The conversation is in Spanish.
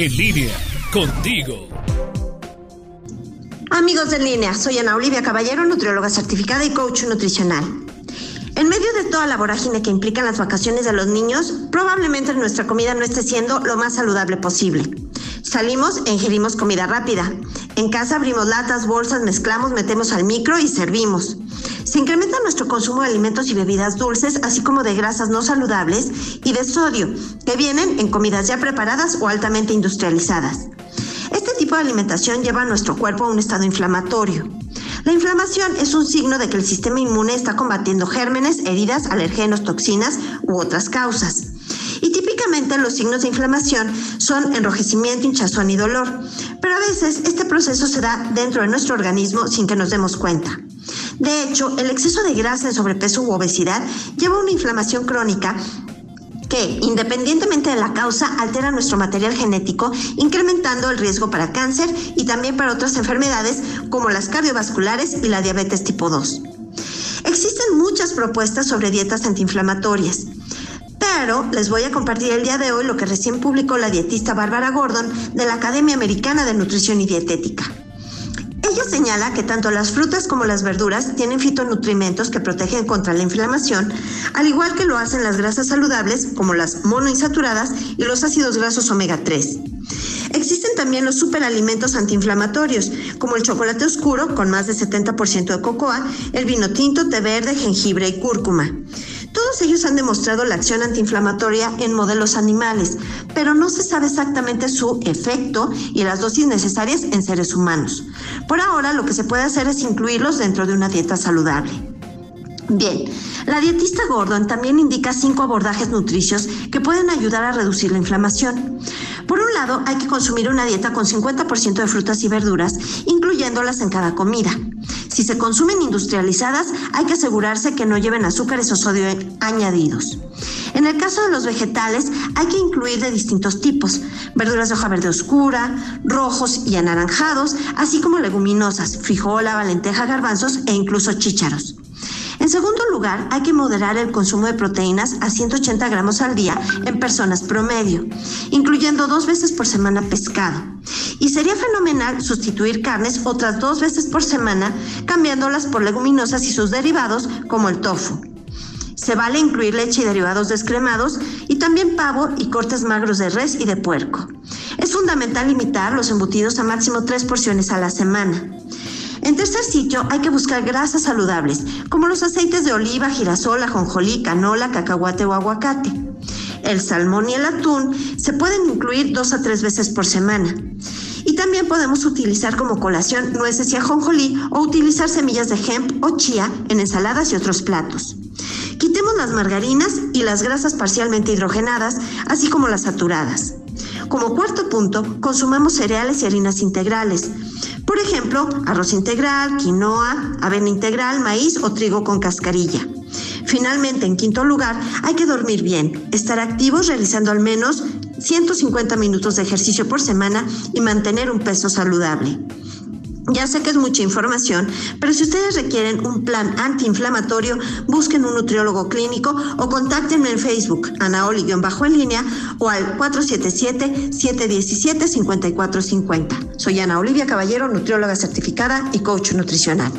En línea, contigo. Amigos de línea, soy Ana Olivia Caballero, nutrióloga certificada y coach nutricional. En medio de toda la vorágine que implican las vacaciones de los niños, probablemente nuestra comida no esté siendo lo más saludable posible. Salimos e ingerimos comida rápida. En casa abrimos latas, bolsas, mezclamos, metemos al micro y servimos. Se incrementa nuestro consumo de alimentos y bebidas dulces, así como de grasas no saludables y de sodio, que vienen en comidas ya preparadas o altamente industrializadas. Este tipo de alimentación lleva a nuestro cuerpo a un estado inflamatorio. La inflamación es un signo de que el sistema inmune está combatiendo gérmenes, heridas, alergenos, toxinas u otras causas. Y típicamente los signos de inflamación son enrojecimiento, hinchazón y dolor, pero a veces este proceso se da dentro de nuestro organismo sin que nos demos cuenta. De hecho, el exceso de grasa en sobrepeso u obesidad lleva a una inflamación crónica que, independientemente de la causa, altera nuestro material genético, incrementando el riesgo para cáncer y también para otras enfermedades como las cardiovasculares y la diabetes tipo 2. Existen muchas propuestas sobre dietas antiinflamatorias, pero les voy a compartir el día de hoy lo que recién publicó la dietista Bárbara Gordon de la Academia Americana de Nutrición y Dietética. Señala que tanto las frutas como las verduras tienen fitonutrimentos que protegen contra la inflamación, al igual que lo hacen las grasas saludables como las monoinsaturadas y los ácidos grasos omega 3. Existen también los superalimentos antiinflamatorios, como el chocolate oscuro con más de 70% de cocoa, el vino tinto, té verde, jengibre y cúrcuma. Todos ellos han demostrado la acción antiinflamatoria en modelos animales, pero no se sabe exactamente su efecto y las dosis necesarias en seres humanos. Por ahora lo que se puede hacer es incluirlos dentro de una dieta saludable. Bien, la dietista Gordon también indica cinco abordajes nutricios que pueden ayudar a reducir la inflamación. Por un lado, hay que consumir una dieta con 50% de frutas y verduras, incluyéndolas en cada comida. Si se consumen industrializadas, hay que asegurarse que no lleven azúcares o sodio añadidos. En el caso de los vegetales, hay que incluir de distintos tipos, verduras de hoja verde oscura, rojos y anaranjados, así como leguminosas, frijola, lenteja, garbanzos e incluso chícharos. En segundo lugar, hay que moderar el consumo de proteínas a 180 gramos al día en personas promedio, incluyendo dos veces por semana pescado. Y sería fenomenal sustituir carnes otras dos veces por semana, cambiándolas por leguminosas y sus derivados como el tofu. Se vale incluir leche y derivados descremados y también pavo y cortes magros de res y de puerco. Es fundamental limitar los embutidos a máximo tres porciones a la semana. En tercer sitio, hay que buscar grasas saludables, como los aceites de oliva, girasol, ajonjolí, canola, cacahuate o aguacate. El salmón y el atún se pueden incluir dos a tres veces por semana. También podemos utilizar como colación nueces y ajonjolí o utilizar semillas de hemp o chía en ensaladas y otros platos. Quitemos las margarinas y las grasas parcialmente hidrogenadas, así como las saturadas. Como cuarto punto, consumamos cereales y harinas integrales. Por ejemplo, arroz integral, quinoa, avena integral, maíz o trigo con cascarilla. Finalmente, en quinto lugar, hay que dormir bien, estar activos realizando al menos 150 minutos de ejercicio por semana y mantener un peso saludable. Ya sé que es mucha información, pero si ustedes requieren un plan antiinflamatorio, busquen un nutriólogo clínico o contáctenme en Facebook, Anaoli-bajo en línea o al 477-717-5450. Soy Ana Olivia Caballero, nutrióloga certificada y coach nutricional.